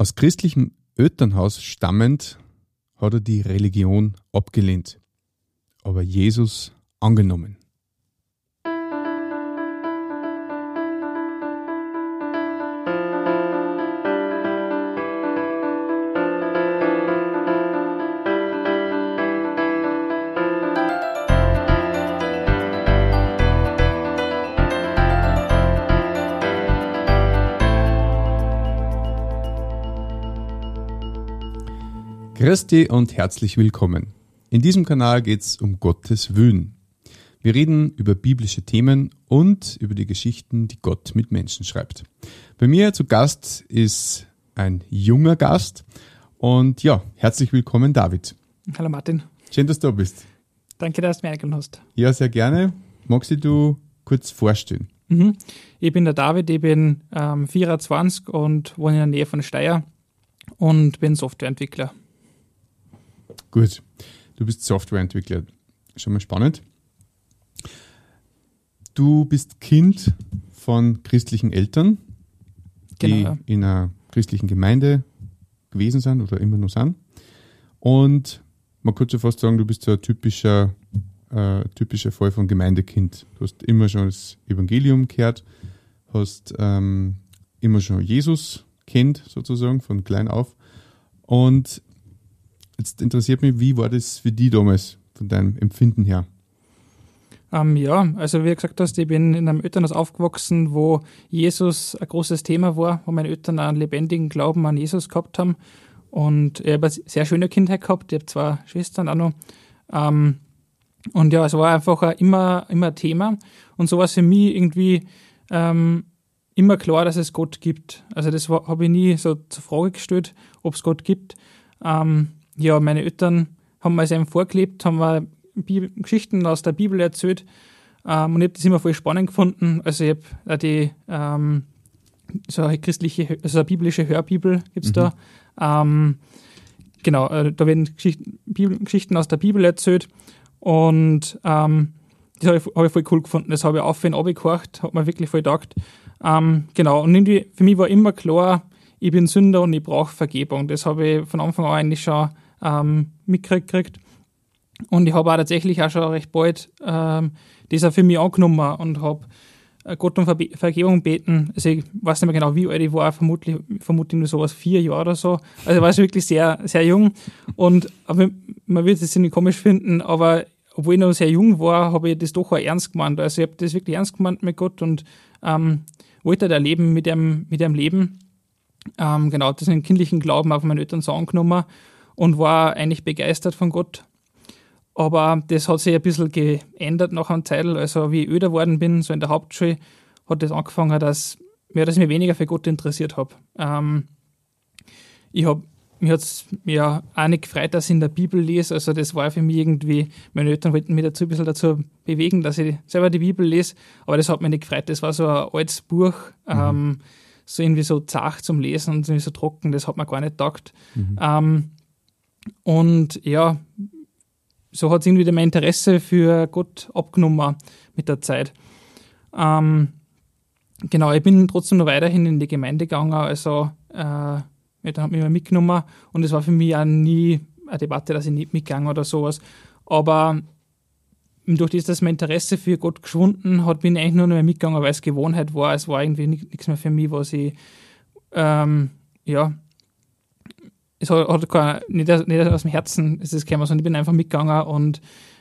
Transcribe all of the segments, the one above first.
Aus christlichem Elternhaus stammend hat er die Religion abgelehnt, aber Jesus angenommen. Christi und herzlich willkommen. In diesem Kanal geht es um Gottes Willen. Wir reden über biblische Themen und über die Geschichten, die Gott mit Menschen schreibt. Bei mir zu Gast ist ein junger Gast und ja, herzlich willkommen David. Hallo Martin. Schön, dass du da bist. Danke, dass du mich eingeladen hast. Ja, sehr gerne. Magst du kurz vorstellen? Mhm. Ich bin der David, ich bin ähm, 24 und wohne in der Nähe von Steyr und bin Softwareentwickler. Gut, du bist Softwareentwickler. Schon mal spannend. Du bist Kind von christlichen Eltern, die genau, ja. in einer christlichen Gemeinde gewesen sind oder immer noch sind. Und man könnte fast sagen, du bist so ein typischer, äh, typischer Fall von Gemeindekind. Du hast immer schon das Evangelium gehört, hast ähm, immer schon Jesus kennt, sozusagen, von klein auf. Und Jetzt interessiert mich, wie war das für dich damals, von deinem Empfinden her? Ähm, ja, also wie du gesagt hast, ich bin in einem Elternhaus aufgewachsen, wo Jesus ein großes Thema war, wo meine Eltern einen lebendigen Glauben an Jesus gehabt haben. Und ich habe eine sehr schöne Kindheit gehabt, ich habe zwei Schwestern auch noch. Ähm, und ja, es war einfach ein immer, immer Thema. Und so war es für mich irgendwie ähm, immer klar, dass es Gott gibt. Also das habe ich nie so zur Frage gestellt, ob es Gott gibt. Ähm, ja, meine Eltern haben mir es eben vorgelebt, haben mir Bibel, Geschichten aus der Bibel erzählt ähm, und ich habe das immer voll spannend gefunden. Also ich habe die ähm, so eine christliche, also eine biblische Hörbibel gibt es mhm. da. Ähm, genau, äh, da werden Geschichten, Bibel, Geschichten aus der Bibel erzählt und ähm, das habe ich, hab ich, voll cool gefunden. Das habe ich auf und abgehorcht, hat mir wirklich voll gedacht. Ähm, genau, und irgendwie für mich war immer klar, ich bin Sünder und ich brauche Vergebung. Das habe ich von Anfang an eigentlich schon ähm, mitgekriegt. Und ich habe auch tatsächlich auch schon recht bald ähm, das für mich angenommen und habe äh, Gott um Ver Vergebung beten. Also ich weiß nicht mehr genau, wie alt ich war, vermutlich, vermutlich nur sowas vier Jahre oder so. Also ich war wirklich sehr, sehr jung. Und aber man wird es nicht komisch finden, aber obwohl ich noch sehr jung war, habe ich das doch auch ernst gemeint. Also ich habe das wirklich ernst gemeint mit Gott und ähm, wollte halt erleben mit dem, mit dem Leben. Ähm, genau, das den kindlichen Glauben auf meine Eltern so angenommen und war eigentlich begeistert von Gott. Aber das hat sich ein bisschen geändert nach einem Zeit. Also wie ich öder worden bin, so in der Hauptschule, hat das angefangen, dass, ja, dass ich mich weniger für Gott interessiert habe. Ähm, ich habe mir hat es ja auch nicht gefreut, dass ich in der Bibel lese. Also das war für mich irgendwie, meine Eltern wollten mich dazu ein bisschen dazu bewegen, dass ich selber die Bibel lese, aber das hat mich nicht gefreut. Das war so ein altes Buch, mhm. ähm, so irgendwie so zart zum Lesen und so trocken, das hat mir gar nicht taugt. Mhm. Ähm, und ja, so hat es irgendwie mein Interesse für Gott abgenommen mit der Zeit. Ähm, genau, ich bin trotzdem noch weiterhin in die Gemeinde gegangen, also äh, mich hat mich mitgenommen und es war für mich auch nie eine Debatte, dass ich nicht mitgegangen oder sowas. Aber durch das, dass mein Interesse für Gott geschwunden hat, bin ich eigentlich nur noch mehr mitgegangen, weil es Gewohnheit war. Es war irgendwie nichts mehr für mich, was ich ähm, ja, es hat, hat kein, nicht, nicht aus dem Herzen ist es gekommen, sondern ich bin einfach mitgegangen und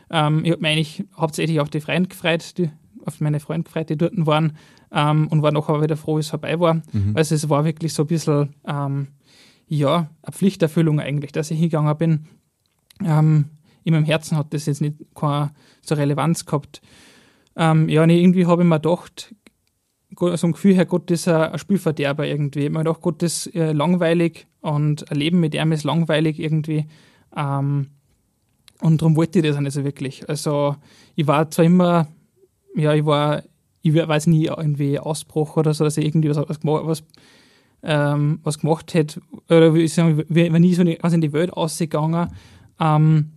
ähm, ich habe mich eigentlich hauptsächlich auf die Freunde gefreut, die, auf meine Freunde gefreut, die dort waren ähm, und war nachher wieder froh, wie es vorbei war. Mhm. Also es war wirklich so ein bisschen, ähm, ja, eine Pflichterfüllung eigentlich, dass ich hingegangen bin. Ähm, in meinem Herzen hat das jetzt nicht keine so Relevanz gehabt. Ähm, ja, und irgendwie habe ich mir gedacht, so ein Gefühl her, Gott ist ein Spielverderber irgendwie. Ich habe mir gedacht, Gott ist äh, langweilig und ein Leben mit ihm ist langweilig irgendwie. Ähm, und darum wollte ich das auch nicht so wirklich. Also ich war zwar immer, ja, ich war, ich weiß nie irgendwie Ausbruch oder so, dass ich irgendwie was, was, was, ähm, was gemacht hätte. Oder ich sagen, ich war nie so in die Welt ausgegangen. Ähm,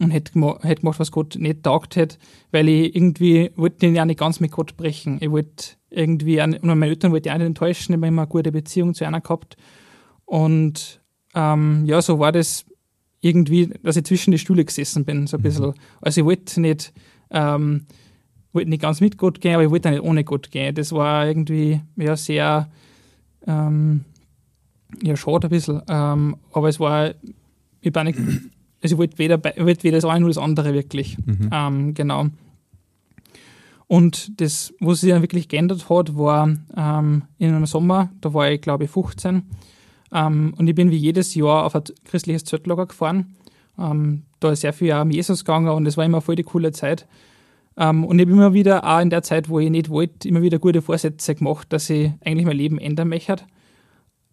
und hätte gemacht, hätte gemacht, was Gott nicht taugt hätte, weil ich irgendwie wollte ja nicht ganz mit Gott brechen. Ich wollte irgendwie, und meine Eltern wollte ich auch nicht enttäuschen, ich habe immer eine gute Beziehung zu einer gehabt. Und ähm, ja, so war das irgendwie, dass ich zwischen die Stühle gesessen bin, so ein bisschen. Mhm. Also ich wollte nicht, ähm, wollte nicht ganz mit Gott gehen, aber ich wollte auch nicht ohne Gott gehen. Das war irgendwie ja sehr ähm, ja, schade ein bisschen. Ähm, aber es war, ich bin nicht, also ich wollte weder, wollte weder das eine noch das andere wirklich. Mhm. Ähm, genau. Und das, was sich dann wirklich geändert hat, war ähm, in einem Sommer, da war ich glaube ich 15 ähm, und ich bin wie jedes Jahr auf ein christliches Zeltlager gefahren. Ähm, da ist sehr viel auch um Jesus gegangen und es war immer voll die coole Zeit. Ähm, und ich habe immer wieder, auch in der Zeit, wo ich nicht wollte, immer wieder gute Vorsätze gemacht, dass ich eigentlich mein Leben ändern möchte.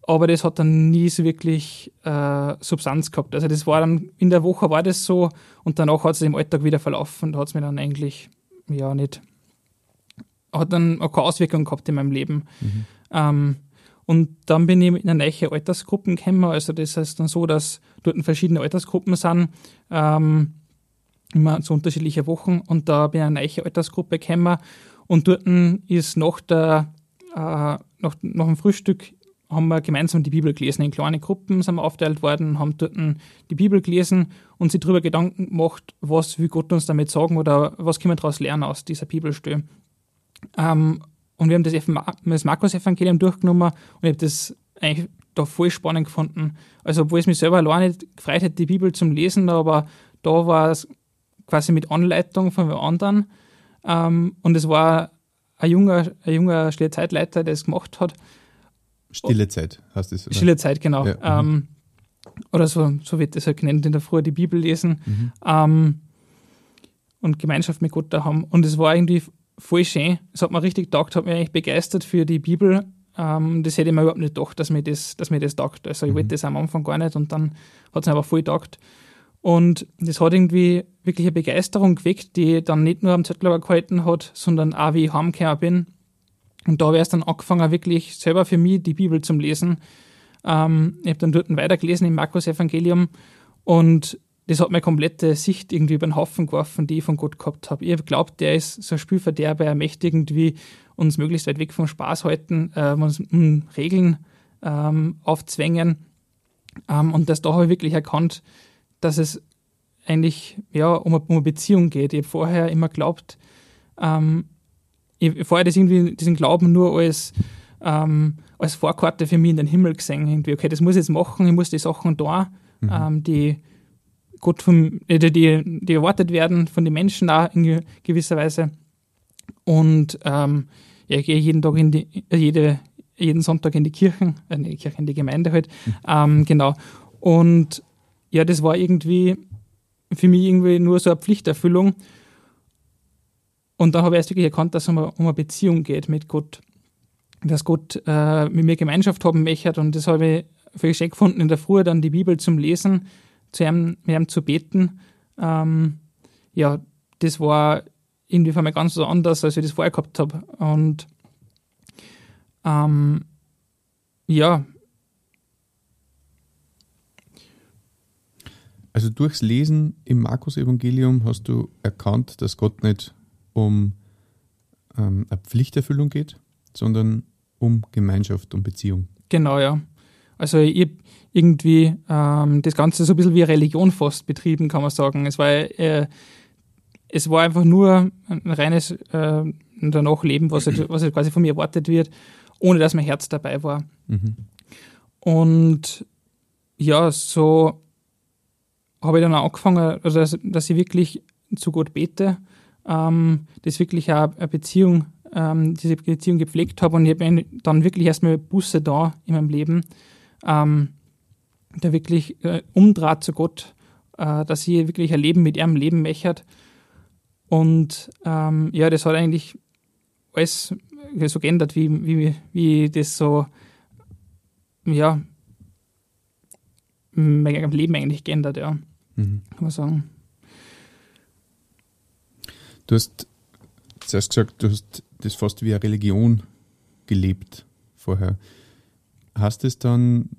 Aber das hat dann nie so wirklich äh, Substanz gehabt. Also das war dann, in der Woche war das so und danach hat es im Alltag wieder verlaufen. Da hat es mir dann eigentlich, ja, nicht, hat dann auch keine Auswirkung gehabt in meinem Leben. Mhm. Ähm, und dann bin ich in eine neue Altersgruppen gekommen. Also das heißt dann so, dass dort verschiedene Altersgruppen sind, ähm, immer zu unterschiedlichen Wochen. Und da bin ich in eine neue Altersgruppe gekommen. Und dort ist nach, der, äh, nach, nach dem Frühstück haben wir gemeinsam die Bibel gelesen. In kleine Gruppen sind wir aufgeteilt worden, haben dort die Bibel gelesen und sich darüber Gedanken gemacht, was will Gott uns damit sagen oder was können wir daraus lernen aus dieser Bibelstelle. Ähm, und wir haben das, das Markus-Evangelium durchgenommen und ich habe das eigentlich da voll spannend gefunden. Also, obwohl es mich selber alleine nicht gefreut hat, die Bibel zum Lesen, aber da war es quasi mit Anleitung von anderen. Ähm, und es war ein junger, ein junger Stille Zeitleiter, der es gemacht hat. Stille Zeit heißt es. Oder? Stille Zeit, genau. Ja, mhm. ähm, oder so, so wird das halt genannt in der Früh, die Bibel lesen. Mhm. Ähm, und Gemeinschaft mit Gott da haben. Und es war irgendwie voll schön. Es hat mir richtig taugt, hat mich eigentlich begeistert für die Bibel. Ähm, das hätte ich mir überhaupt nicht gedacht, dass mir das, dass mir das taugt. Also ich mhm. wollte das am Anfang gar nicht und dann hat es mir aber voll taugt. Und das hat irgendwie wirklich eine Begeisterung geweckt, die dann nicht nur am Zettel gehalten hat, sondern auch wie ich heimgekommen bin. Und da habe ich erst dann angefangen, wirklich selber für mich die Bibel zu lesen. Ähm, ich habe dann dort weitergelesen im Markus-Evangelium und das hat meine komplette Sicht irgendwie über den Haufen geworfen, die ich von Gott gehabt habe. Ich habe geglaubt, der ist so ein Spielverderber, er möchte irgendwie uns möglichst weit weg vom Spaß halten, äh, uns um Regeln ähm, aufzwängen. Ähm, und das da habe ich wirklich erkannt, dass es eigentlich ja, um, eine, um eine Beziehung geht. Ich habe vorher immer geglaubt, ähm, ich vorher das irgendwie, diesen Glauben nur als, ähm, als Vorkarte für mich in den Himmel gesehen. Irgendwie, okay, das muss ich jetzt machen, ich muss die Sachen da, mhm. ähm, die Gott von, äh, die, die erwartet werden von den Menschen auch in gewisser Weise. Und ähm, ja, ich gehe jeden Tag in die, jede, jeden Sonntag in die Kirchen, äh, in die Kirche, in die Gemeinde halt. Mhm. Ähm, genau. Und ja, das war irgendwie für mich irgendwie nur so eine Pflichterfüllung. Und dann habe ich erst wirklich erkannt, dass es um, um eine Beziehung geht mit Gott. Dass Gott äh, mit mir Gemeinschaft haben möchte. Und das habe ich für geschenkt gefunden, in der Früh dann die Bibel zum Lesen zu ihm, mit ihm zu beten, ähm, ja, das war für mich ganz so anders, als ich das vorher gehabt habe. Und ähm, ja. Also durchs Lesen im Markus-Evangelium hast du erkannt, dass Gott nicht um ähm, eine Pflichterfüllung geht, sondern um Gemeinschaft, um Beziehung. Genau, ja. Also ich, irgendwie ähm, das Ganze so ein bisschen wie Religion fast betrieben, kann man sagen. Es war, äh, es war einfach nur ein reines äh, Danachleben, was, halt, was halt quasi von mir erwartet wird, ohne dass mein Herz dabei war. Mhm. Und ja, so habe ich dann auch angefangen, also dass, dass ich wirklich zu Gott bete, ähm, das wirklich auch eine Beziehung, ähm, diese Beziehung gepflegt habe und ich habe dann wirklich erstmal Busse da in meinem Leben, ähm, der wirklich äh, umdraht zu Gott, äh, dass sie wirklich ein Leben mit ihrem Leben mechert. Und ähm, ja, das hat eigentlich alles so geändert, wie, wie, wie das so, ja, mein Leben eigentlich geändert, ja. Mhm. Kann man sagen. Du hast zuerst gesagt, du hast das fast wie eine Religion gelebt vorher. Hast es dann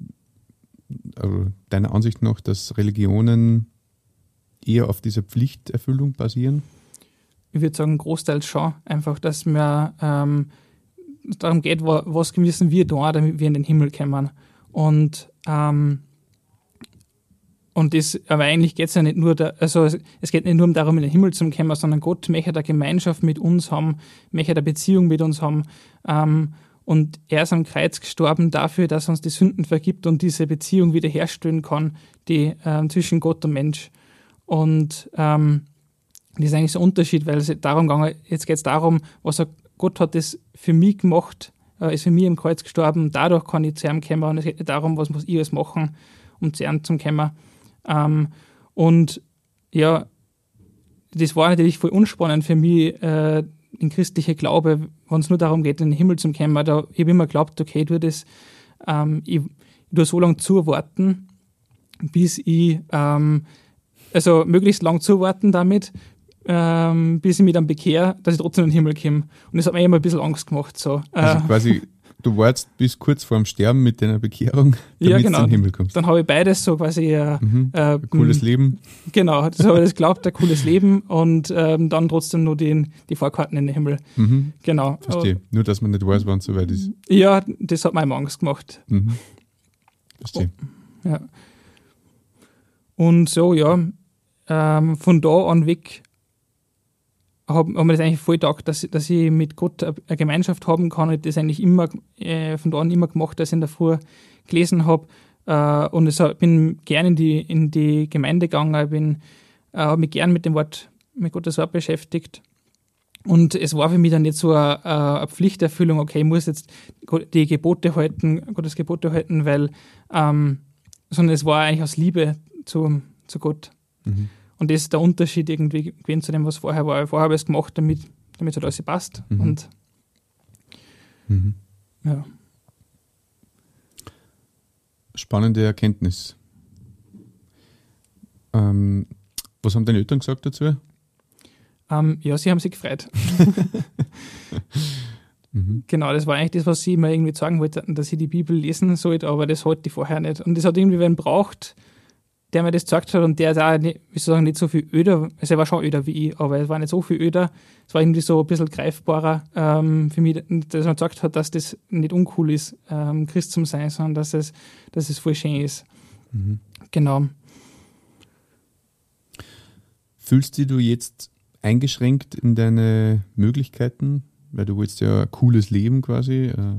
also deiner Ansicht nach, dass Religionen eher auf dieser Pflichterfüllung basieren? Ich würde sagen, großteils schon. Einfach, dass mir ähm, darum geht, was müssen wir da, damit wir in den Himmel kommen. Und, ähm, und das, aber eigentlich geht es ja nicht nur, da, also es geht nicht nur darum, in den Himmel zu kommen, sondern Gott möchte eine Gemeinschaft mit uns haben, möchte eine Beziehung mit uns haben. Ähm, und er ist am Kreuz gestorben dafür, dass er uns die Sünden vergibt und diese Beziehung wiederherstellen kann, die ähm, zwischen Gott und Mensch. Und ähm, das ist eigentlich so ein Unterschied, weil es darum ging, jetzt geht es darum, was er, Gott hat das für mich gemacht, äh, ist für mich im Kreuz gestorben, dadurch kann ich zu ihm kommen und es geht nicht darum, was muss ich alles machen, um zu ihm zu kommen. Ähm, und ja, das war natürlich voll unspannend für mich, äh, in christliche Glaube, wenn es nur darum geht, in den Himmel zu kommen. Da, ich habe immer geglaubt, okay, tue das, ähm, ich, tue so lange zuwarten, bis ich, ähm, also möglichst lang zuwarten damit, ähm, bis ich mich dann bekehre, dass ich trotzdem in den Himmel komme. Und das hat mir immer ein bisschen Angst gemacht. So. Also äh, quasi, du wartest bis kurz vorm Sterben mit deiner Bekehrung, damit ja, genau. du in den Himmel kommst. Dann habe ich beides so quasi. Äh, mhm. äh, ein cooles Leben. Genau, das habe ich das glaubt, ein cooles Leben und ähm, dann trotzdem nur die, die Vorkarten in den Himmel. Mhm. Genau. Verstehe. Aber, nur, dass man nicht weiß, wann es soweit ist. Ja, das hat mir immer Angst gemacht. Mhm. Verstehe. Oh, ja. Und so, ja, ähm, von da an weg habe hab mir das eigentlich voll gedacht, dass, dass ich mit Gott eine Gemeinschaft haben kann. Ich habe das eigentlich immer, äh, von da an immer gemacht, dass ich in der Früh gelesen habe. Äh, und ich bin gerne in die, in die Gemeinde gegangen, ich bin, äh, habe mich gern mit dem Wort, mit Gottes Wort beschäftigt. Und es war für mich dann nicht so eine, eine Pflichterfüllung, okay, ich muss jetzt die Gebote halten, Gottes Gebote halten, weil, ähm, sondern es war eigentlich aus Liebe zu, zu Gott. Mhm. Und das ist der Unterschied irgendwie gewesen zu dem, was vorher war. Vorher habe ich es gemacht, damit, damit halt alles passt. Mhm. Und mhm. ja. Spannende Erkenntnis. Ähm, was haben deine Eltern gesagt dazu? Ähm, ja, sie haben sich gefreut. mhm. Genau, das war eigentlich das, was sie mir irgendwie sagen wollten, dass ich die Bibel lesen sollte, aber das hatte ich vorher nicht. Und das hat irgendwie wen braucht, der mir das gesagt hat und der ist auch, nicht, wie soll ich sagen, nicht so viel öder, also er war schon öder wie ich, aber es war nicht so viel öder. Es war irgendwie so ein bisschen greifbarer ähm, für mich, dass er gesagt hat, dass das nicht uncool ist, ähm, Christ zu sein, sondern dass es, dass es voll schön ist. Mhm. Genau. Fühlst du jetzt eingeschränkt in deine Möglichkeiten, weil du willst ja ein cooles Leben quasi, äh,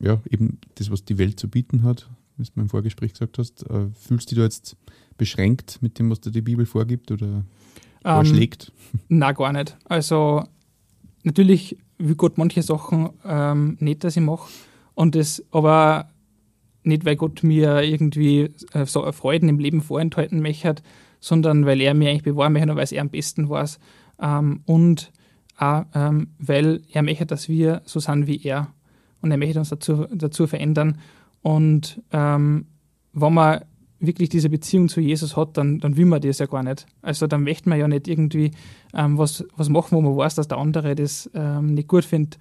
ja, eben das, was die Welt zu bieten hat, wie du im Vorgespräch gesagt hast. Äh, fühlst du dich da jetzt beschränkt mit dem, was dir die Bibel vorgibt oder vorschlägt? Ähm, na, gar nicht. Also natürlich will Gott manche Sachen ähm, nicht, dass ich mache. Und das aber nicht, weil Gott mir irgendwie äh, so Freuden im Leben vorenthalten möchte, sondern weil er mir eigentlich bewahren möchte und weil es er am besten weiß. Ähm, und auch, ähm, weil er möchte, dass wir so sind wie er. Und er möchte uns dazu, dazu verändern. Und ähm, wenn man wirklich diese Beziehung zu Jesus hat, dann, dann will man das ja gar nicht. Also dann möchte man ja nicht irgendwie ähm, was, was machen, wo man weiß, dass der andere das ähm, nicht gut findet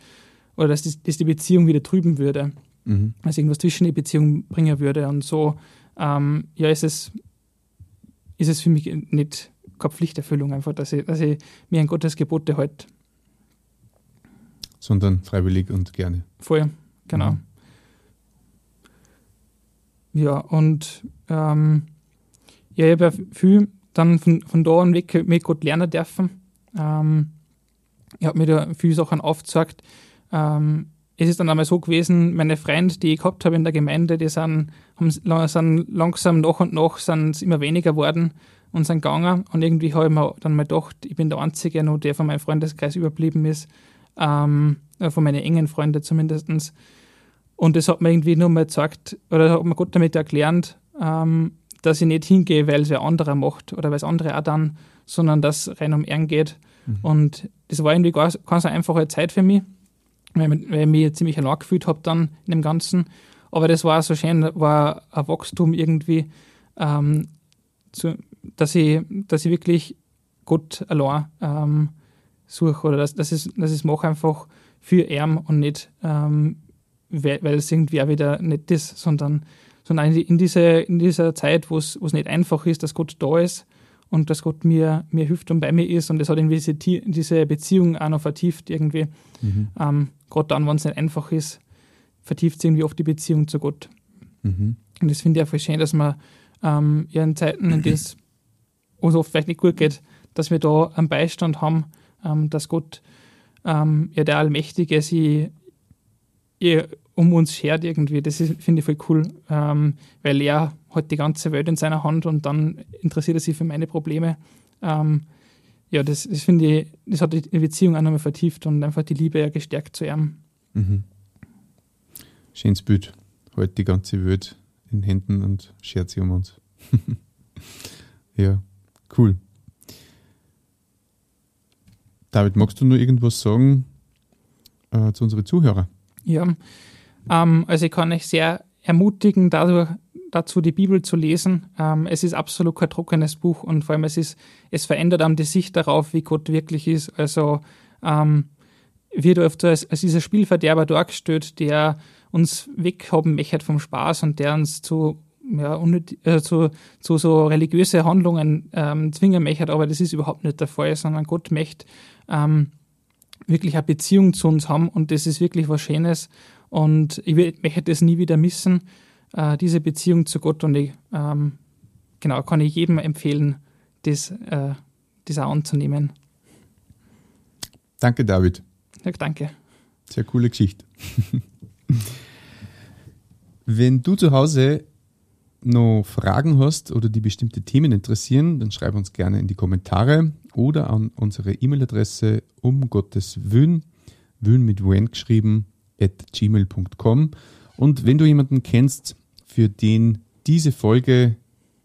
oder dass das, das die Beziehung wieder trüben würde. Mhm. Also irgendwas zwischen die Beziehung bringen würde. Und so, ähm, ja, ist es, ist es für mich nicht keine Pflichterfüllung einfach, dass ich, dass ich mir an Gottes Gebote halte. Sondern freiwillig und gerne. Voll, genau. Mhm. Ja, und ähm, ja, ich habe ja viel dann von, von da an weg mit Gott lernen dürfen. Ähm, ich habe mir da viele Sachen aufgezeigt. Ähm, es ist dann einmal so gewesen, meine Freunde, die ich gehabt habe in der Gemeinde, die sind, haben, sind langsam nach und nach sind immer weniger geworden und sind gegangen. Und irgendwie habe ich mir dann mal gedacht, ich bin der Einzige, noch, der von meinem Freundeskreis überblieben ist, ähm, von meinen engen Freunden zumindest. Und das hat mir irgendwie nur mal gezeigt, oder hat mir Gott damit erklärt, ähm, dass ich nicht hingehe, weil es wer anderer macht oder weil es andere auch dann, sondern dass es rein um ihn geht. Mhm. Und das war irgendwie ganz, ganz eine einfache Zeit für mich, weil, weil ich mich ziemlich allein gefühlt habe dann in dem Ganzen. Aber das war so schön, war ein Wachstum irgendwie, ähm, zu, dass, ich, dass ich wirklich Gott allein ähm, suche oder dass, dass, ich, dass es mache einfach für ihn und nicht ähm, weil, es irgendwie auch wieder nicht ist, sondern, sondern in, diese, in dieser Zeit, wo es nicht einfach ist, dass Gott da ist und dass Gott mir, mir hilft und bei mir ist und das hat irgendwie diese, diese Beziehung auch noch vertieft irgendwie. Mhm. Ähm, Gerade dann, wenn es nicht einfach ist, vertieft es irgendwie oft die Beziehung zu Gott. Mhm. Und das finde ich auch voll schön, dass man ähm, ja in Zeiten, in denen es uns oft vielleicht nicht gut geht, dass wir da einen Beistand haben, ähm, dass Gott, ähm, ja der Allmächtige, sie um uns schert irgendwie. Das finde ich voll cool, ähm, weil er hat die ganze Welt in seiner Hand und dann interessiert er sich für meine Probleme. Ähm, ja, das, das finde ich, das hat die Beziehung auch nochmal vertieft und einfach die Liebe ja gestärkt zu ihm. Mhm. Schönes Bild. Halt die ganze Welt in Händen und schert sie um uns. ja, cool. David, magst du nur irgendwas sagen äh, zu unseren Zuhörern? Ja, ähm, also ich kann euch sehr ermutigen, dadurch, dazu die Bibel zu lesen. Ähm, es ist absolut kein trockenes Buch und vor allem es ist, es verändert einem die Sicht darauf, wie Gott wirklich ist. Also ähm, wird oft als, als dieser Spielverderber dargestellt, der uns weghaben möchte vom Spaß und der uns zu ja, unnötig, äh, zu, zu so religiöse Handlungen ähm, zwingen möchte, aber das ist überhaupt nicht der Fall, sondern Gott möchte ähm, wirklich eine Beziehung zu uns haben und das ist wirklich was Schönes und ich möchte das nie wieder missen, äh, diese Beziehung zu Gott und ich, ähm, genau, kann ich jedem empfehlen, das, äh, das auch anzunehmen. Danke, David. Ja, danke. Sehr coole Geschichte. Wenn du zu Hause noch Fragen hast oder die bestimmte Themen interessieren, dann schreib uns gerne in die Kommentare oder an unsere E-Mail-Adresse um Gottes Wün, Wün mit Wen geschrieben, at gmail.com. Und wenn du jemanden kennst, für den diese Folge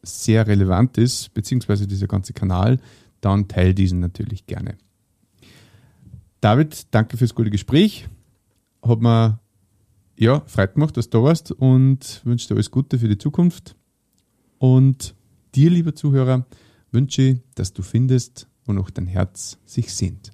sehr relevant ist, beziehungsweise dieser ganze Kanal, dann teile diesen natürlich gerne. David, danke fürs gute Gespräch. Hat mir ja, freut mich, dass du da warst und wünsche dir alles Gute für die Zukunft. Und dir, lieber Zuhörer, wünsche ich, dass du findest, wonach dein Herz sich sehnt.